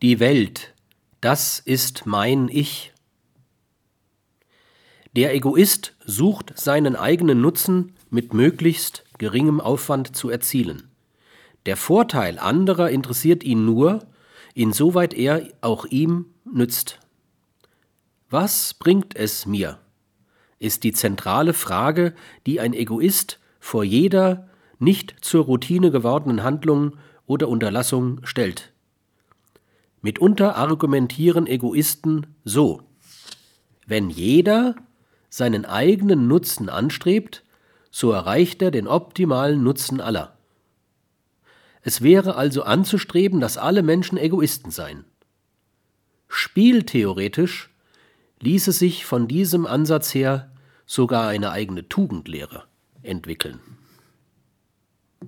Die Welt, das ist mein Ich. Der Egoist sucht seinen eigenen Nutzen mit möglichst geringem Aufwand zu erzielen. Der Vorteil anderer interessiert ihn nur, insoweit er auch ihm nützt. Was bringt es mir? ist die zentrale Frage, die ein Egoist vor jeder nicht zur Routine gewordenen Handlung oder Unterlassung stellt. Mitunter argumentieren Egoisten so. Wenn jeder seinen eigenen Nutzen anstrebt, so erreicht er den optimalen Nutzen aller. Es wäre also anzustreben, dass alle Menschen Egoisten seien. Spieltheoretisch ließe sich von diesem Ansatz her sogar eine eigene Tugendlehre entwickeln.